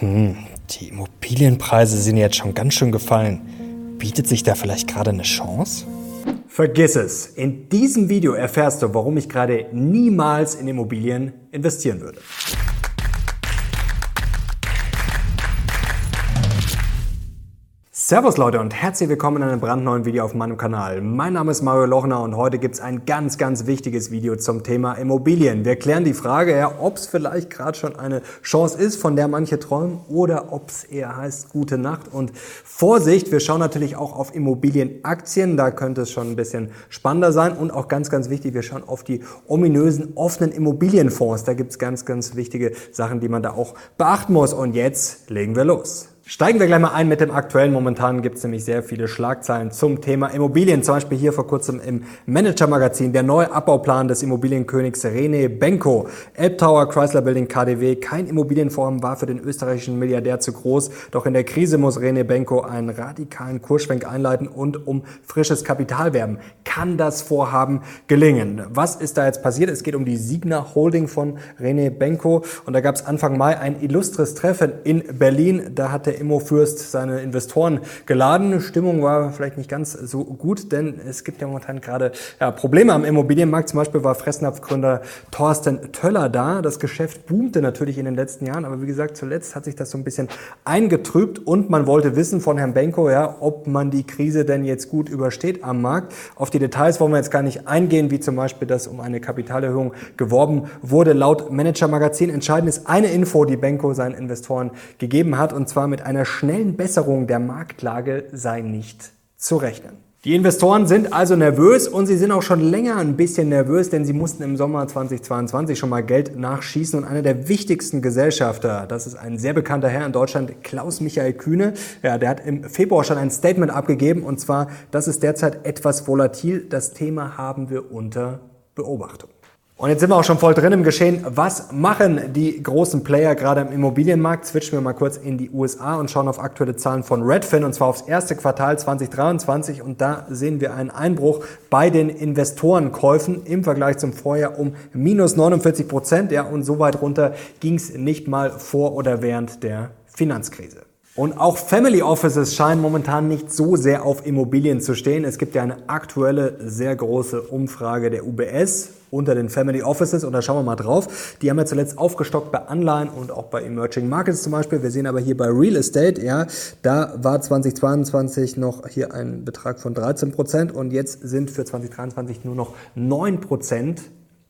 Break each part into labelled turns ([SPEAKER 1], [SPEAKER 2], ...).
[SPEAKER 1] Hm, die Immobilienpreise sind jetzt schon ganz schön gefallen. Bietet sich da vielleicht gerade eine Chance?
[SPEAKER 2] Vergiss es. In diesem Video erfährst du, warum ich gerade niemals in Immobilien investieren würde. Servus Leute und herzlich willkommen in einem brandneuen Video auf meinem Kanal. Mein Name ist Mario Lochner und heute gibt es ein ganz, ganz wichtiges Video zum Thema Immobilien. Wir klären die Frage, ja, ob es vielleicht gerade schon eine Chance ist, von der manche träumen oder ob es eher heißt gute Nacht und Vorsicht. Wir schauen natürlich auch auf Immobilienaktien, da könnte es schon ein bisschen spannender sein und auch ganz, ganz wichtig, wir schauen auf die ominösen offenen Immobilienfonds. Da gibt es ganz, ganz wichtige Sachen, die man da auch beachten muss. Und jetzt legen wir los. Steigen wir gleich mal ein mit dem aktuellen. Momentan gibt es nämlich sehr viele Schlagzeilen zum Thema Immobilien. Zum Beispiel hier vor kurzem im Manager-Magazin der neue Abbauplan des Immobilienkönigs René Benko. Elbtower, Chrysler Building, KDW. Kein Immobilienfonds war für den österreichischen Milliardär zu groß. Doch in der Krise muss René Benko einen radikalen Kursschwenk einleiten und um frisches Kapital werben. Kann das Vorhaben gelingen? Was ist da jetzt passiert? Es geht um die Signa Holding von René Benko. Und da gab es Anfang Mai ein illustres Treffen in Berlin. Da hat Immofürst seine Investoren geladen. Stimmung war vielleicht nicht ganz so gut, denn es gibt ja momentan gerade ja, Probleme am Immobilienmarkt. Zum Beispiel war Fressnapf-Gründer Thorsten Töller da. Das Geschäft boomte natürlich in den letzten Jahren, aber wie gesagt, zuletzt hat sich das so ein bisschen eingetrübt und man wollte wissen von Herrn Benko, ja, ob man die Krise denn jetzt gut übersteht am Markt. Auf die Details wollen wir jetzt gar nicht eingehen, wie zum Beispiel, dass um eine Kapitalerhöhung geworben wurde. Laut Manager Magazin entscheidend ist eine Info, die Benko seinen Investoren gegeben hat, und zwar mit einer schnellen Besserung der Marktlage sei nicht zu rechnen. Die Investoren sind also nervös und sie sind auch schon länger ein bisschen nervös, denn sie mussten im Sommer 2022 schon mal Geld nachschießen und einer der wichtigsten Gesellschafter, das ist ein sehr bekannter Herr in Deutschland, Klaus Michael Kühne, ja, der hat im Februar schon ein Statement abgegeben und zwar, das ist derzeit etwas volatil, das Thema haben wir unter Beobachtung. Und jetzt sind wir auch schon voll drin im Geschehen. Was machen die großen Player gerade im Immobilienmarkt? Switchen wir mal kurz in die USA und schauen auf aktuelle Zahlen von Redfin und zwar aufs erste Quartal 2023. Und da sehen wir einen Einbruch bei den Investorenkäufen im Vergleich zum Vorjahr um minus 49 Prozent. Ja, und so weit runter ging es nicht mal vor oder während der Finanzkrise. Und auch Family Offices scheinen momentan nicht so sehr auf Immobilien zu stehen. Es gibt ja eine aktuelle, sehr große Umfrage der UBS unter den Family Offices und da schauen wir mal drauf. Die haben ja zuletzt aufgestockt bei Anleihen und auch bei Emerging Markets zum Beispiel. Wir sehen aber hier bei Real Estate, ja, da war 2022 noch hier ein Betrag von 13 Prozent und jetzt sind für 2023 nur noch 9 Prozent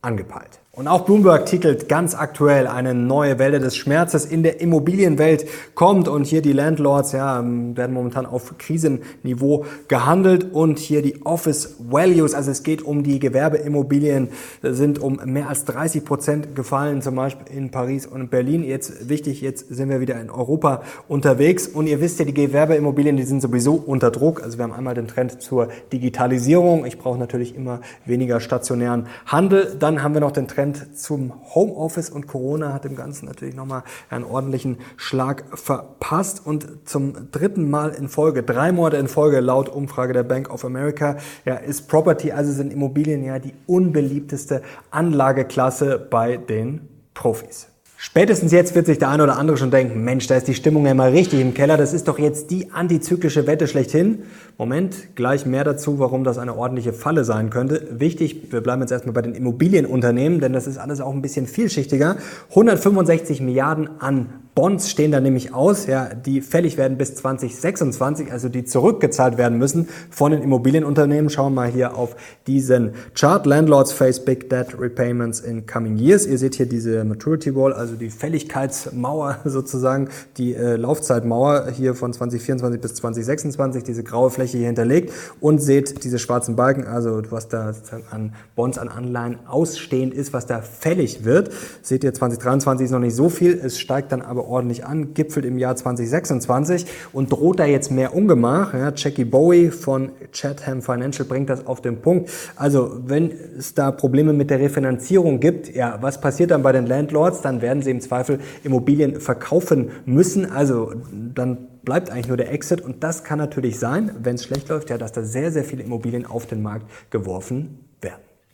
[SPEAKER 2] angepeilt. Und auch Bloomberg titelt ganz aktuell eine neue Welle des Schmerzes in der Immobilienwelt kommt und hier die Landlords ja, werden momentan auf Krisenniveau gehandelt und hier die Office Values, also es geht um die Gewerbeimmobilien, sind um mehr als 30 Prozent gefallen, zum Beispiel in Paris und Berlin. Jetzt wichtig, jetzt sind wir wieder in Europa unterwegs und ihr wisst ja, die Gewerbeimmobilien, die sind sowieso unter Druck. Also wir haben einmal den Trend zur Digitalisierung. Ich brauche natürlich immer weniger stationären Handel. Dann haben wir noch den Trend Trend zum Homeoffice und Corona hat dem Ganzen natürlich nochmal einen ordentlichen Schlag verpasst. Und zum dritten Mal in Folge, drei Monate in Folge, laut Umfrage der Bank of America, ja, ist Property, also sind Immobilien ja die unbeliebteste Anlageklasse bei den Profis. Spätestens jetzt wird sich der eine oder andere schon denken, Mensch, da ist die Stimmung ja mal richtig im Keller, das ist doch jetzt die antizyklische Wette schlechthin. Moment, gleich mehr dazu, warum das eine ordentliche Falle sein könnte. Wichtig, wir bleiben jetzt erstmal bei den Immobilienunternehmen, denn das ist alles auch ein bisschen vielschichtiger. 165 Milliarden an Bonds stehen da nämlich aus, ja, die fällig werden bis 2026, also die zurückgezahlt werden müssen von den Immobilienunternehmen. Schauen wir mal hier auf diesen Chart. Landlords face big debt repayments in coming years. Ihr seht hier diese Maturity Wall, also die Fälligkeitsmauer sozusagen, die äh, Laufzeitmauer hier von 2024 bis 2026, diese graue Fläche hier hinterlegt und seht diese schwarzen Balken, also was da an Bonds, an Anleihen ausstehend ist, was da fällig wird. Seht ihr, 2023 ist noch nicht so viel, es steigt dann aber ordentlich an, gipfelt im Jahr 2026 und droht da jetzt mehr Ungemach. Ja, Jackie Bowie von Chatham Financial bringt das auf den Punkt. Also wenn es da Probleme mit der Refinanzierung gibt, ja, was passiert dann bei den Landlords? Dann werden sie im Zweifel Immobilien verkaufen müssen. Also dann bleibt eigentlich nur der Exit und das kann natürlich sein, wenn es schlecht läuft, ja, dass da sehr, sehr viele Immobilien auf den Markt geworfen.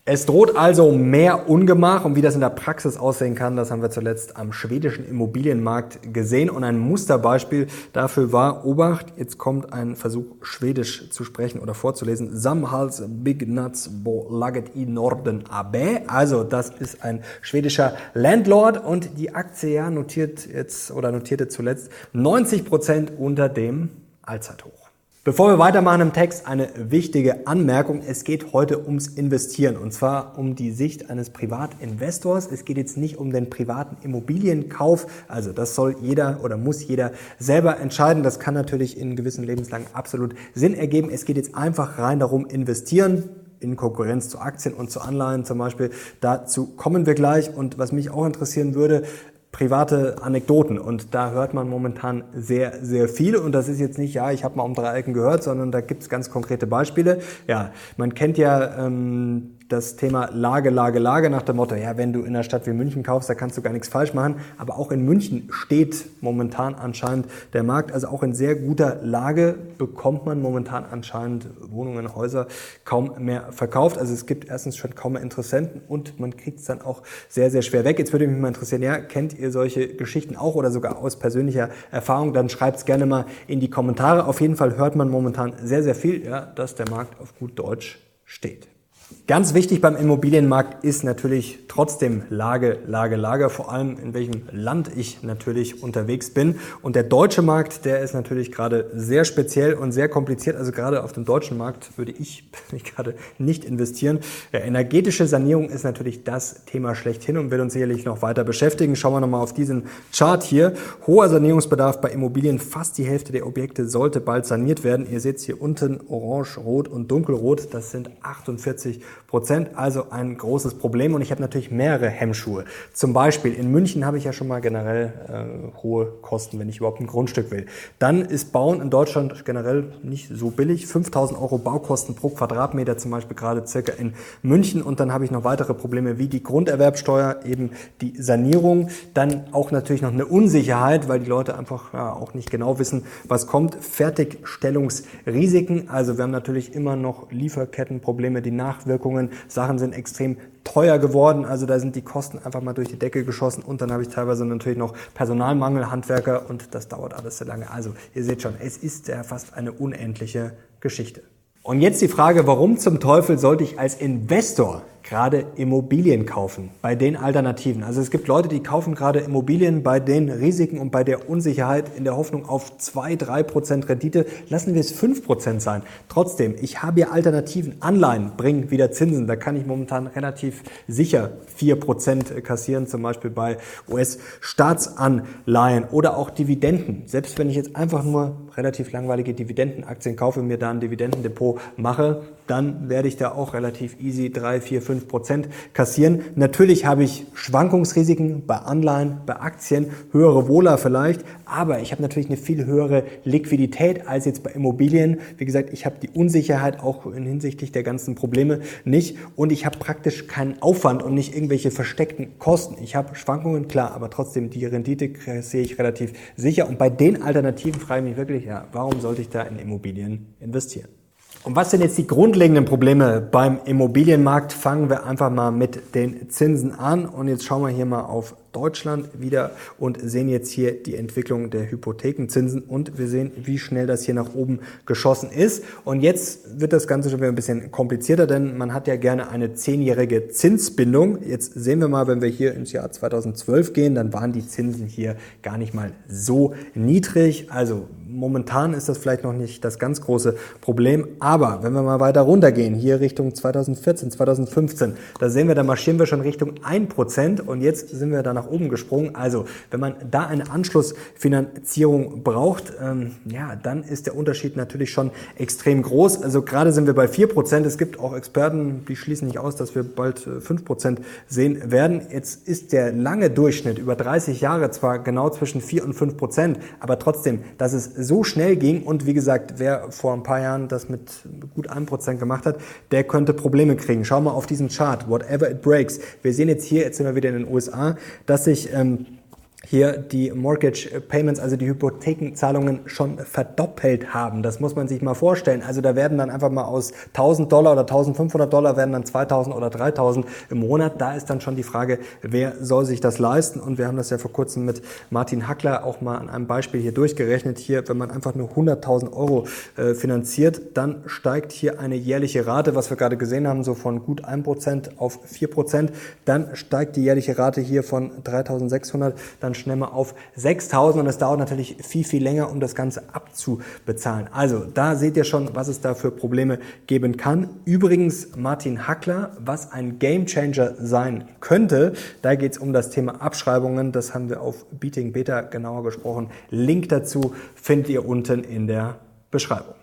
[SPEAKER 2] Es droht also mehr Ungemach und wie das in der Praxis aussehen kann, das haben wir zuletzt am schwedischen Immobilienmarkt gesehen. Und ein Musterbeispiel dafür war, Obacht, jetzt kommt ein Versuch Schwedisch zu sprechen oder vorzulesen, Samhals Big Nuts Bo Laget i Norden AB, also das ist ein schwedischer Landlord und die Aktie ja notiert jetzt oder notierte zuletzt 90 Prozent unter dem Allzeithoch. Bevor wir weitermachen im Text, eine wichtige Anmerkung. Es geht heute ums Investieren und zwar um die Sicht eines Privatinvestors. Es geht jetzt nicht um den privaten Immobilienkauf. Also das soll jeder oder muss jeder selber entscheiden. Das kann natürlich in gewissen Lebenslagen absolut Sinn ergeben. Es geht jetzt einfach rein darum, investieren in Konkurrenz zu Aktien und zu Anleihen zum Beispiel. Dazu kommen wir gleich. Und was mich auch interessieren würde, private Anekdoten und da hört man momentan sehr, sehr viel und das ist jetzt nicht, ja, ich habe mal um drei Ecken gehört, sondern da gibt es ganz konkrete Beispiele. Ja, man kennt ja ähm, das Thema Lage, Lage, Lage nach dem Motto, ja, wenn du in einer Stadt wie München kaufst, da kannst du gar nichts falsch machen. Aber auch in München steht momentan anscheinend der Markt. Also auch in sehr guter Lage bekommt man momentan anscheinend Wohnungen, Häuser kaum mehr verkauft. Also es gibt erstens schon kaum mehr Interessenten und man kriegt es dann auch sehr, sehr schwer weg. Jetzt würde mich mal interessieren, ja, kennt ihr solche Geschichten auch oder sogar aus persönlicher Erfahrung? Dann schreibt es gerne mal in die Kommentare. Auf jeden Fall hört man momentan sehr, sehr viel, ja, dass der Markt auf gut Deutsch steht. Ganz wichtig beim Immobilienmarkt ist natürlich trotzdem Lage, Lage, Lage, vor allem in welchem Land ich natürlich unterwegs bin. Und der deutsche Markt, der ist natürlich gerade sehr speziell und sehr kompliziert. Also gerade auf dem deutschen Markt würde ich gerade nicht investieren. Ja, energetische Sanierung ist natürlich das Thema schlechthin und wird uns sicherlich noch weiter beschäftigen. Schauen wir nochmal auf diesen Chart hier. Hoher Sanierungsbedarf bei Immobilien. Fast die Hälfte der Objekte sollte bald saniert werden. Ihr seht hier unten orange, rot und dunkelrot. Das sind 48 Prozent, also ein großes Problem. Und ich habe natürlich mehrere Hemmschuhe. Zum Beispiel in München habe ich ja schon mal generell äh, hohe Kosten, wenn ich überhaupt ein Grundstück will. Dann ist Bauen in Deutschland generell nicht so billig. 5000 Euro Baukosten pro Quadratmeter zum Beispiel gerade circa in München. Und dann habe ich noch weitere Probleme wie die Grunderwerbsteuer, eben die Sanierung. Dann auch natürlich noch eine Unsicherheit, weil die Leute einfach ja, auch nicht genau wissen, was kommt. Fertigstellungsrisiken. Also wir haben natürlich immer noch Lieferkettenprobleme, die Nachwirkungen. Sachen sind extrem teuer geworden, also da sind die Kosten einfach mal durch die Decke geschossen und dann habe ich teilweise natürlich noch Personalmangel, Handwerker und das dauert alles sehr lange. Also ihr seht schon, es ist ja fast eine unendliche Geschichte. Und jetzt die Frage, warum zum Teufel sollte ich als Investor gerade Immobilien kaufen, bei den Alternativen. Also es gibt Leute, die kaufen gerade Immobilien bei den Risiken und bei der Unsicherheit in der Hoffnung auf 2, 3 Prozent Rendite. Lassen wir es 5 Prozent sein. Trotzdem, ich habe ja Alternativen. Anleihen bringen wieder Zinsen. Da kann ich momentan relativ sicher 4 Prozent kassieren, zum Beispiel bei US-Staatsanleihen oder auch Dividenden. Selbst wenn ich jetzt einfach nur relativ langweilige Dividendenaktien kaufe, mir da ein Dividendendepot mache, dann werde ich da auch relativ easy 3, 4, 5 Prozent kassieren. Natürlich habe ich Schwankungsrisiken bei Anleihen, bei Aktien, höhere Wohler vielleicht, aber ich habe natürlich eine viel höhere Liquidität als jetzt bei Immobilien. Wie gesagt, ich habe die Unsicherheit auch in hinsichtlich der ganzen Probleme nicht und ich habe praktisch keinen Aufwand und nicht irgendwelche versteckten Kosten. Ich habe Schwankungen, klar, aber trotzdem die Rendite sehe ich relativ sicher und bei den Alternativen frage ich mich wirklich, ja, warum sollte ich da in Immobilien investieren? Und was sind jetzt die grundlegenden Probleme beim Immobilienmarkt? Fangen wir einfach mal mit den Zinsen an. Und jetzt schauen wir hier mal auf Deutschland wieder und sehen jetzt hier die Entwicklung der Hypothekenzinsen und wir sehen, wie schnell das hier nach oben geschossen ist. Und jetzt wird das Ganze schon wieder ein bisschen komplizierter, denn man hat ja gerne eine zehnjährige Zinsbindung. Jetzt sehen wir mal, wenn wir hier ins Jahr 2012 gehen, dann waren die Zinsen hier gar nicht mal so niedrig. Also momentan ist das vielleicht noch nicht das ganz große Problem, aber wenn wir mal weiter runtergehen, hier Richtung 2014, 2015, da sehen wir, da marschieren wir schon Richtung 1% und jetzt sind wir da nach oben gesprungen. Also wenn man da eine Anschlussfinanzierung braucht, ähm, ja, dann ist der Unterschied natürlich schon extrem groß. Also gerade sind wir bei 4%. Es gibt auch Experten, die schließen nicht aus, dass wir bald 5% äh, sehen werden. Jetzt ist der lange Durchschnitt über 30 Jahre zwar genau zwischen 4 und 5%, aber trotzdem, dass es so schnell ging und wie gesagt, wer vor ein paar Jahren das mit gut 1% gemacht hat, der könnte Probleme kriegen. Schau mal auf diesen Chart, whatever it breaks. Wir sehen jetzt hier, jetzt sind wir wieder in den USA, dass sich ähm, hier die Mortgage Payments, also die Hypothekenzahlungen schon verdoppelt haben. Das muss man sich mal vorstellen. Also da werden dann einfach mal aus 1000 Dollar oder 1500 Dollar werden dann 2000 oder 3000 im Monat. Da ist dann schon die Frage, wer soll sich das leisten? Und wir haben das ja vor kurzem mit Martin Hackler auch mal an einem Beispiel hier durchgerechnet. Hier, wenn man einfach nur 100.000 Euro äh, finanziert, dann steigt hier eine jährliche Rate, was wir gerade gesehen haben, so von gut 1% auf 4%. Dann steigt die jährliche Rate hier von 3.600, dann schnell mal auf 6.000 und es dauert natürlich viel, viel länger, um das Ganze abzubezahlen. Also da seht ihr schon, was es da für Probleme geben kann. Übrigens Martin Hackler, was ein Gamechanger sein könnte, da geht es um das Thema Abschreibungen. Das haben wir auf Beating Beta genauer gesprochen. Link dazu findet ihr unten in der Beschreibung.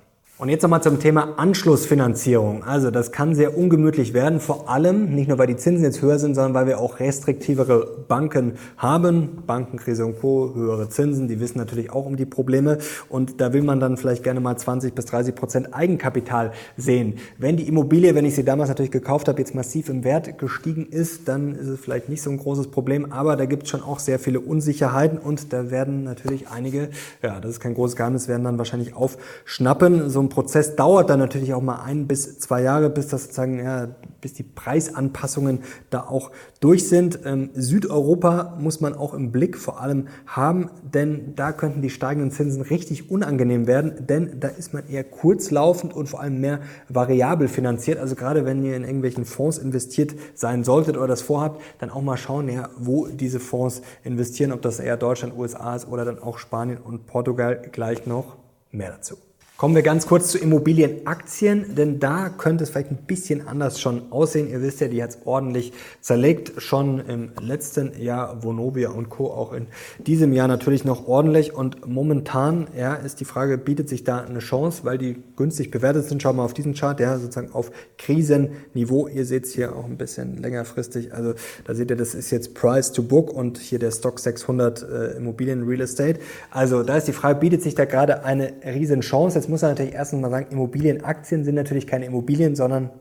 [SPEAKER 2] Und jetzt nochmal zum Thema Anschlussfinanzierung. Also das kann sehr ungemütlich werden, vor allem nicht nur weil die Zinsen jetzt höher sind, sondern weil wir auch restriktivere Banken haben. Bankenkrise und Co., höhere Zinsen, die wissen natürlich auch um die Probleme. Und da will man dann vielleicht gerne mal 20 bis 30 Prozent Eigenkapital sehen. Wenn die Immobilie, wenn ich sie damals natürlich gekauft habe, jetzt massiv im Wert gestiegen ist, dann ist es vielleicht nicht so ein großes Problem. Aber da gibt es schon auch sehr viele Unsicherheiten und da werden natürlich einige, ja, das ist kein großes Geheimnis, werden dann wahrscheinlich aufschnappen. So ein Prozess dauert dann natürlich auch mal ein bis zwei Jahre, bis das sozusagen, ja, bis die Preisanpassungen da auch durch sind. Ähm, Südeuropa muss man auch im Blick vor allem haben, denn da könnten die steigenden Zinsen richtig unangenehm werden, denn da ist man eher kurzlaufend und vor allem mehr variabel finanziert. Also gerade wenn ihr in irgendwelchen Fonds investiert sein solltet oder das vorhabt, dann auch mal schauen, ja, wo diese Fonds investieren, ob das eher Deutschland, USA ist oder dann auch Spanien und Portugal gleich noch mehr dazu. Kommen wir ganz kurz zu Immobilienaktien, denn da könnte es vielleicht ein bisschen anders schon aussehen. Ihr wisst ja, die hat es ordentlich zerlegt, schon im letzten Jahr Vonovia und Co. auch in diesem Jahr natürlich noch ordentlich. Und momentan ja, ist die Frage, bietet sich da eine Chance, weil die günstig bewertet sind. Schauen wir auf diesen Chart, ja, sozusagen auf Krisenniveau. Ihr seht es hier auch ein bisschen längerfristig. Also da seht ihr, das ist jetzt Price to Book und hier der Stock 600 äh, Immobilien Real Estate. Also da ist die Frage, bietet sich da gerade eine riesen Chance? Jetzt muss man natürlich erstens mal sagen, Immobilienaktien sind natürlich keine Immobilien, sondern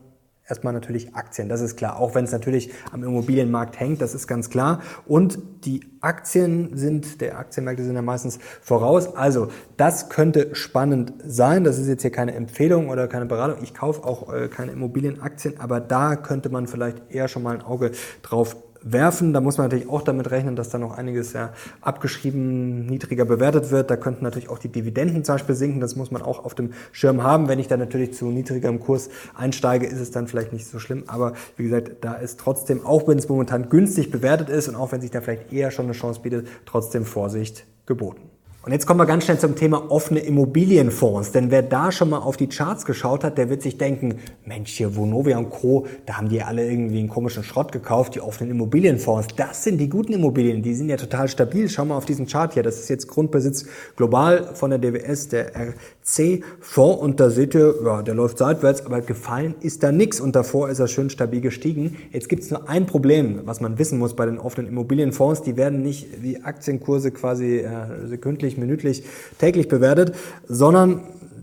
[SPEAKER 2] erstmal natürlich Aktien, das ist klar. Auch wenn es natürlich am Immobilienmarkt hängt, das ist ganz klar. Und die Aktien sind, der Aktienmärkte sind ja meistens voraus. Also das könnte spannend sein. Das ist jetzt hier keine Empfehlung oder keine Beratung. Ich kaufe auch äh, keine Immobilienaktien, aber da könnte man vielleicht eher schon mal ein Auge drauf werfen. Da muss man natürlich auch damit rechnen, dass da noch einiges ja abgeschrieben, niedriger bewertet wird. Da könnten natürlich auch die Dividenden zum Beispiel sinken. Das muss man auch auf dem Schirm haben. Wenn ich dann natürlich zu niedrigerem Kurs einsteige, ist es dann vielleicht nicht so schlimm. Aber wie gesagt, da ist trotzdem, auch wenn es momentan günstig bewertet ist und auch wenn sich da vielleicht eher schon eine Chance bietet, trotzdem Vorsicht geboten. Und jetzt kommen wir ganz schnell zum Thema offene Immobilienfonds. Denn wer da schon mal auf die Charts geschaut hat, der wird sich denken, Mensch, hier Vonovia und Co., da haben die alle irgendwie einen komischen Schrott gekauft, die offenen Immobilienfonds. Das sind die guten Immobilien, die sind ja total stabil. Schau mal auf diesen Chart hier. Das ist jetzt Grundbesitz global von der DWS, der RC-Fonds. Und da seht ihr, ja, der läuft seitwärts, aber gefallen ist da nichts. Und davor ist er schön stabil gestiegen. Jetzt gibt es nur ein Problem, was man wissen muss bei den offenen Immobilienfonds. Die werden nicht wie Aktienkurse quasi äh, sekündlich minütlich, täglich bewertet, sondern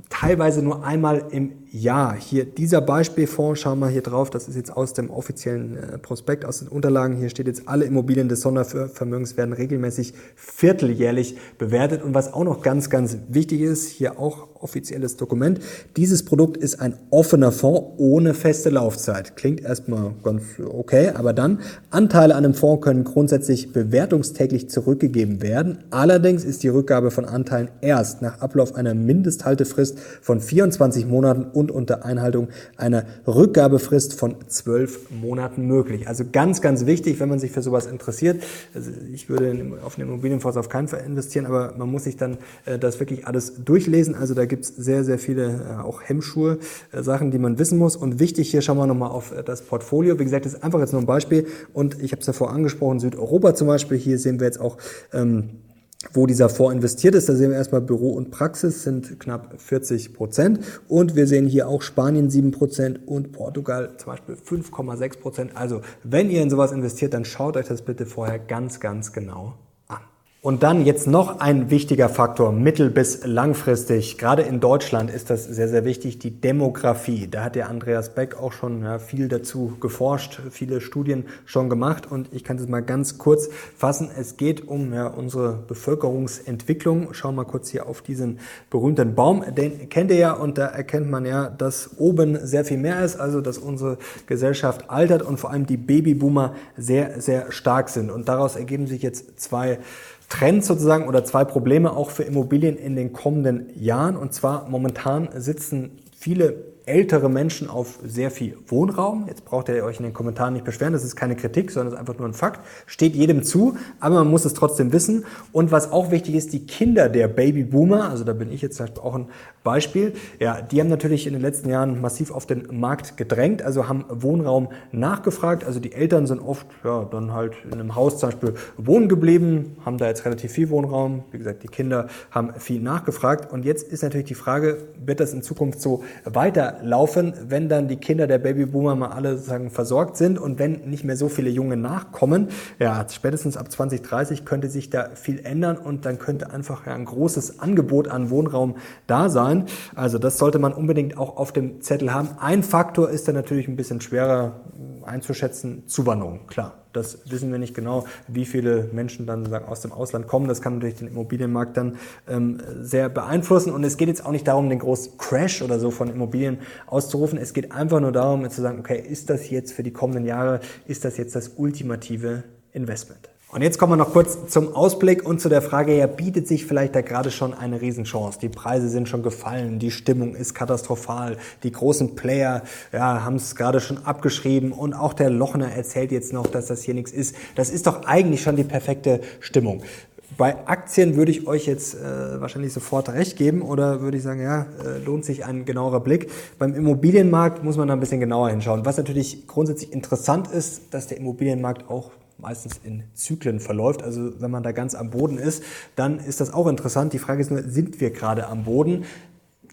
[SPEAKER 2] teilweise nur einmal im Jahr. Hier dieser Beispielfonds, schauen wir hier drauf, das ist jetzt aus dem offiziellen äh, Prospekt, aus den Unterlagen. Hier steht jetzt, alle Immobilien des Sondervermögens werden regelmäßig vierteljährlich bewertet. Und was auch noch ganz, ganz wichtig ist, hier auch offizielles Dokument, dieses Produkt ist ein offener Fonds ohne feste Laufzeit. Klingt erstmal ganz okay, aber dann, Anteile an einem Fonds können grundsätzlich bewertungstäglich zurückgegeben werden. Allerdings ist die Rückgabe von Anteilen erst nach Ablauf einer Mindesthaltefrist von 24 Monaten und unter Einhaltung einer Rückgabefrist von zwölf Monaten möglich. Also ganz, ganz wichtig, wenn man sich für sowas interessiert. Also ich würde auf einen Immobilienfonds auf keinen Fall investieren, aber man muss sich dann äh, das wirklich alles durchlesen. Also da gibt es sehr, sehr viele äh, auch Hemmschuhe, äh, Sachen, die man wissen muss. Und wichtig hier schauen wir nochmal auf äh, das Portfolio. Wie gesagt, das ist einfach jetzt nur ein Beispiel. Und ich habe es ja vorher angesprochen, Südeuropa zum Beispiel. Hier sehen wir jetzt auch ähm, wo dieser Fonds investiert ist. Da sehen wir erstmal Büro und Praxis sind knapp 40 Prozent. Und wir sehen hier auch Spanien 7 Prozent und Portugal zum Beispiel 5,6 Prozent. Also wenn ihr in sowas investiert, dann schaut euch das bitte vorher ganz, ganz genau Und dann jetzt noch ein wichtiger Faktor, mittel- bis langfristig. Gerade in Deutschland ist das sehr, sehr wichtig, die Demografie. Da hat der Andreas Beck auch schon ja, viel dazu geforscht, viele Studien schon gemacht. Und ich kann es mal ganz kurz fassen. Es geht um ja, unsere Bevölkerungsentwicklung. Schau mal kurz hier auf diesen berühmten Baum. Den kennt ihr ja und da erkennt man ja, dass oben sehr viel mehr ist, also dass unsere Gesellschaft altert und vor allem die Babyboomer sehr, sehr stark sind. Und daraus ergeben sich jetzt zwei Trends sozusagen oder zwei Probleme auch für Immobilien in den kommenden Jahren. Und zwar momentan sitzen viele ältere Menschen auf sehr viel Wohnraum. Jetzt braucht ihr euch in den Kommentaren nicht beschweren, das ist keine Kritik, sondern es ist einfach nur ein Fakt. Steht jedem zu, aber man muss es trotzdem wissen. Und was auch wichtig ist, die Kinder der Babyboomer, also da bin ich jetzt Beispiel auch ein Beispiel, ja, die haben natürlich in den letzten Jahren massiv auf den Markt gedrängt, also haben Wohnraum nachgefragt. Also die Eltern sind oft ja, dann halt in einem Haus zum Beispiel wohnen geblieben, haben da jetzt relativ viel Wohnraum. Wie gesagt, die Kinder haben viel nachgefragt. Und jetzt ist natürlich die Frage, wird das in Zukunft so weiterlaufen, wenn dann die Kinder der Babyboomer mal alle sozusagen versorgt sind und wenn nicht mehr so viele Junge nachkommen? Ja, spätestens ab 2030 könnte sich da viel ändern und dann könnte einfach ein großes Angebot an Wohnraum da sein. Also das sollte man unbedingt auch auf dem Zettel haben. Ein Faktor ist dann natürlich ein bisschen schwerer einzuschätzen, Zuwanderung, klar. Das wissen wir nicht genau, wie viele Menschen dann sagen, aus dem Ausland kommen. Das kann natürlich den Immobilienmarkt dann ähm, sehr beeinflussen. Und es geht jetzt auch nicht darum, den großen Crash oder so von Immobilien auszurufen. Es geht einfach nur darum, zu sagen, okay, ist das jetzt für die kommenden Jahre, ist das jetzt das ultimative Investment? Und jetzt kommen wir noch kurz zum Ausblick und zu der Frage, ja, bietet sich vielleicht da gerade schon eine Riesenchance? Die Preise sind schon gefallen, die Stimmung ist katastrophal, die großen Player ja, haben es gerade schon abgeschrieben und auch der Lochner erzählt jetzt noch, dass das hier nichts ist. Das ist doch eigentlich schon die perfekte Stimmung. Bei Aktien würde ich euch jetzt äh, wahrscheinlich sofort recht geben oder würde ich sagen, ja, äh, lohnt sich ein genauerer Blick. Beim Immobilienmarkt muss man da ein bisschen genauer hinschauen. Was natürlich grundsätzlich interessant ist, dass der Immobilienmarkt auch meistens in Zyklen verläuft. Also wenn man da ganz am Boden ist, dann ist das auch interessant. Die Frage ist nur, sind wir gerade am Boden?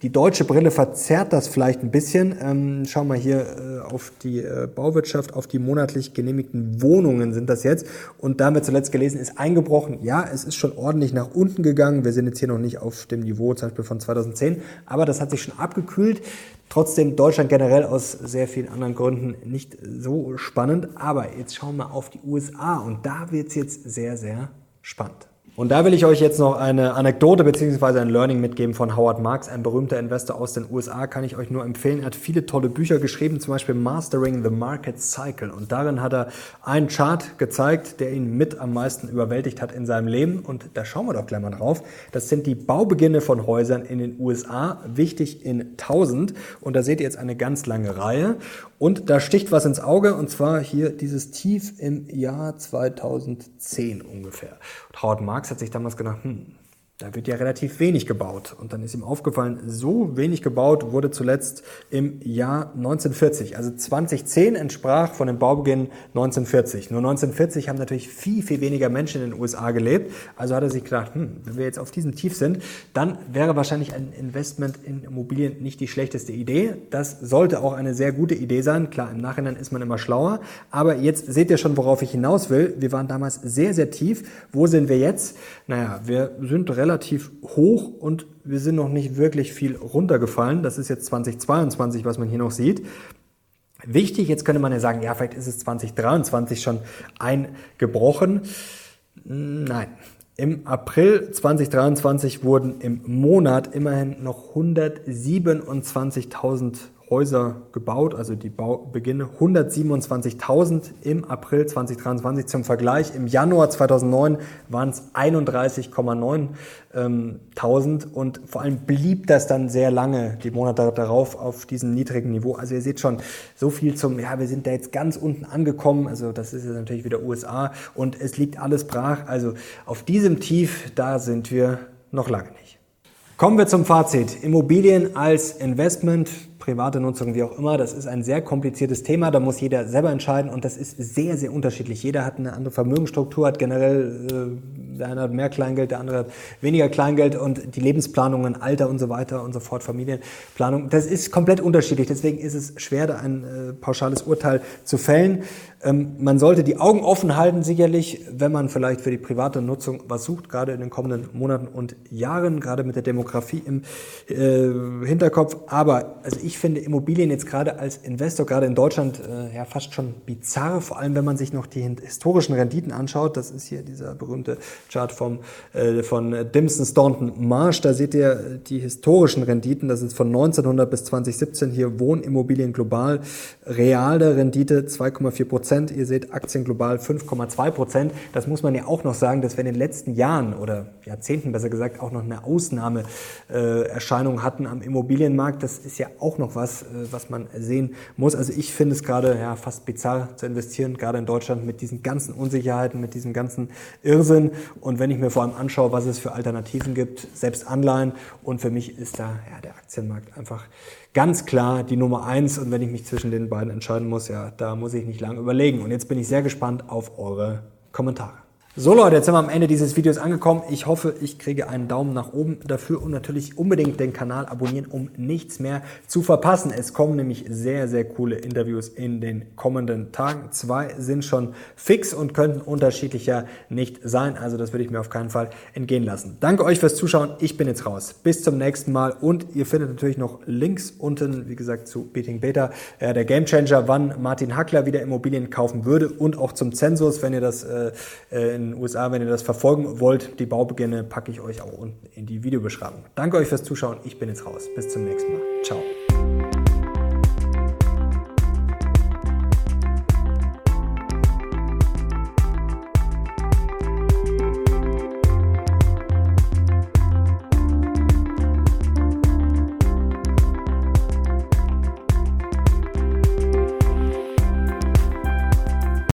[SPEAKER 2] Die deutsche Brille verzerrt das vielleicht ein bisschen. Ähm, schau mal hier äh, auf die äh, Bauwirtschaft, auf die monatlich genehmigten Wohnungen sind das jetzt. Und damit zuletzt gelesen ist eingebrochen. Ja, es ist schon ordentlich nach unten gegangen. Wir sind jetzt hier noch nicht auf dem Niveau zum Beispiel von 2010, aber das hat sich schon abgekühlt. Trotzdem Deutschland generell aus sehr vielen anderen Gründen nicht so spannend. Aber jetzt schauen wir auf die USA und da wird's jetzt sehr, sehr spannend. Und da will ich euch jetzt noch eine Anekdote bzw. ein Learning mitgeben von Howard Marks, ein berühmter Investor aus den USA, kann ich euch nur empfehlen. Er hat viele tolle Bücher geschrieben, zum Beispiel Mastering the Market Cycle. Und darin hat er einen Chart gezeigt, der ihn mit am meisten überwältigt hat in seinem Leben. Und da schauen wir doch gleich mal drauf. Das sind die Baubeginne von Häusern in den USA, wichtig in 1000. Und da seht ihr jetzt eine ganz lange Reihe. Und da sticht was ins Auge, und zwar hier dieses Tief im Jahr 2010 ungefähr. Und Howard Marks hat sich damals gedacht, hm, da wird ja relativ wenig gebaut. Und dann ist ihm aufgefallen, so wenig gebaut wurde zuletzt im Jahr 1940. Also 2010 entsprach von dem Baubeginn 1940. Nur 1940 haben natürlich viel, viel weniger Menschen in den USA gelebt. Also hat er sich gedacht, hm, wenn wir jetzt auf diesem Tief sind, dann wäre wahrscheinlich ein Investment in Immobilien nicht die schlechteste Idee. Das sollte auch eine sehr gute Idee sein. Klar, im Nachhinein ist man immer schlauer. Aber jetzt seht ihr schon, worauf ich hinaus will. Wir waren damals sehr, sehr tief. Wo sind wir jetzt? Naja, wir sind relativ relativ hoch und wir sind noch nicht wirklich viel runtergefallen. Das ist jetzt 2022, was man hier noch sieht. Wichtig, jetzt könnte man ja sagen, ja, vielleicht ist es 2023 schon eingebrochen. Nein. Im April 2023 wurden im Monat immerhin noch 127.000 Häuser gebaut, also die Baubeginne 127.000 im April 2023. Zum Vergleich, im Januar 2009 waren es 31,9 ähm, und vor allem blieb das dann sehr lange, die Monate darauf, auf diesem niedrigen Niveau. Also ihr seht schon, so viel zum, ja, wir sind da jetzt ganz unten angekommen, also das ist jetzt natürlich wieder USA und es liegt alles brach. Also auf diesem Tief, da sind wir noch lange nicht. Kommen wir zum Fazit. Immobilien als Investment private Nutzung, wie auch immer. Das ist ein sehr kompliziertes Thema. Da muss jeder selber entscheiden und das ist sehr, sehr unterschiedlich. Jeder hat eine andere Vermögensstruktur, hat generell, äh, der eine hat mehr Kleingeld, der andere hat weniger Kleingeld und die Lebensplanungen, Alter und so weiter und so fort, Familienplanung. Das ist komplett unterschiedlich. Deswegen ist es schwer, da ein äh, pauschales Urteil zu fällen. Ähm, man sollte die Augen offen halten, sicherlich, wenn man vielleicht für die private Nutzung was sucht, gerade in den kommenden Monaten und Jahren, gerade mit der Demografie im äh, Hinterkopf. Aber also ich finde Immobilien jetzt gerade als Investor, gerade in Deutschland, äh, ja fast schon bizarr, vor allem wenn man sich noch die historischen Renditen anschaut. Das ist hier dieser berühmte Chart vom, äh, von Dimson Staunton Marsh. Da seht ihr die historischen Renditen. Das ist von 1900 bis 2017 hier Wohnimmobilien global. Reale Rendite 2,4 Prozent. Ihr seht Aktien global 5,2 Prozent. Das muss man ja auch noch sagen, dass wir in den letzten Jahren oder Jahrzehnten besser gesagt auch noch eine Ausnahmeerscheinung hatten am Immobilienmarkt. Das ist ja auch noch was, äh, was man sehen muss. Also ich finde es gerade ja, fast bizarr zu investieren, gerade in Deutschland mit diesen ganzen Unsicherheiten, mit diesem ganzen Irrsinn. Und wenn ich mir vor allem anschaue, was es für Alternativen gibt, selbst Anleihen. Und für mich ist da ja, der Aktienmarkt einfach ganz klar die Nummer eins. Und wenn ich mich zwischen den beiden entscheiden muss, ja, da muss ich nicht lange überlegen. Und jetzt bin ich sehr gespannt auf eure Kommentare. So Leute, jetzt sind wir am Ende dieses Videos angekommen. Ich hoffe, ich kriege einen Daumen nach oben dafür und natürlich unbedingt den Kanal abonnieren, um nichts mehr zu verpassen. Es kommen nämlich sehr, sehr coole Interviews in den kommenden Tagen. Zwei sind schon fix und könnten unterschiedlicher nicht sein. Also das würde ich mir auf keinen Fall entgehen lassen. Danke euch fürs Zuschauen. Ich bin jetzt raus. Bis zum nächsten Mal und ihr findet natürlich noch Links unten, wie gesagt, zu Beating Beta, äh, der Gamechanger, wann Martin Hackler wieder Immobilien kaufen würde und auch zum Zensus, wenn ihr das äh, äh in den USA, wenn ihr das verfolgen wollt. Die Baubeginne packe ich euch auch unten in die Videobeschreibung. Danke euch fürs Zuschauen. Ich bin jetzt raus. Bis zum nächsten Mal. Ciao.